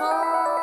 Oh.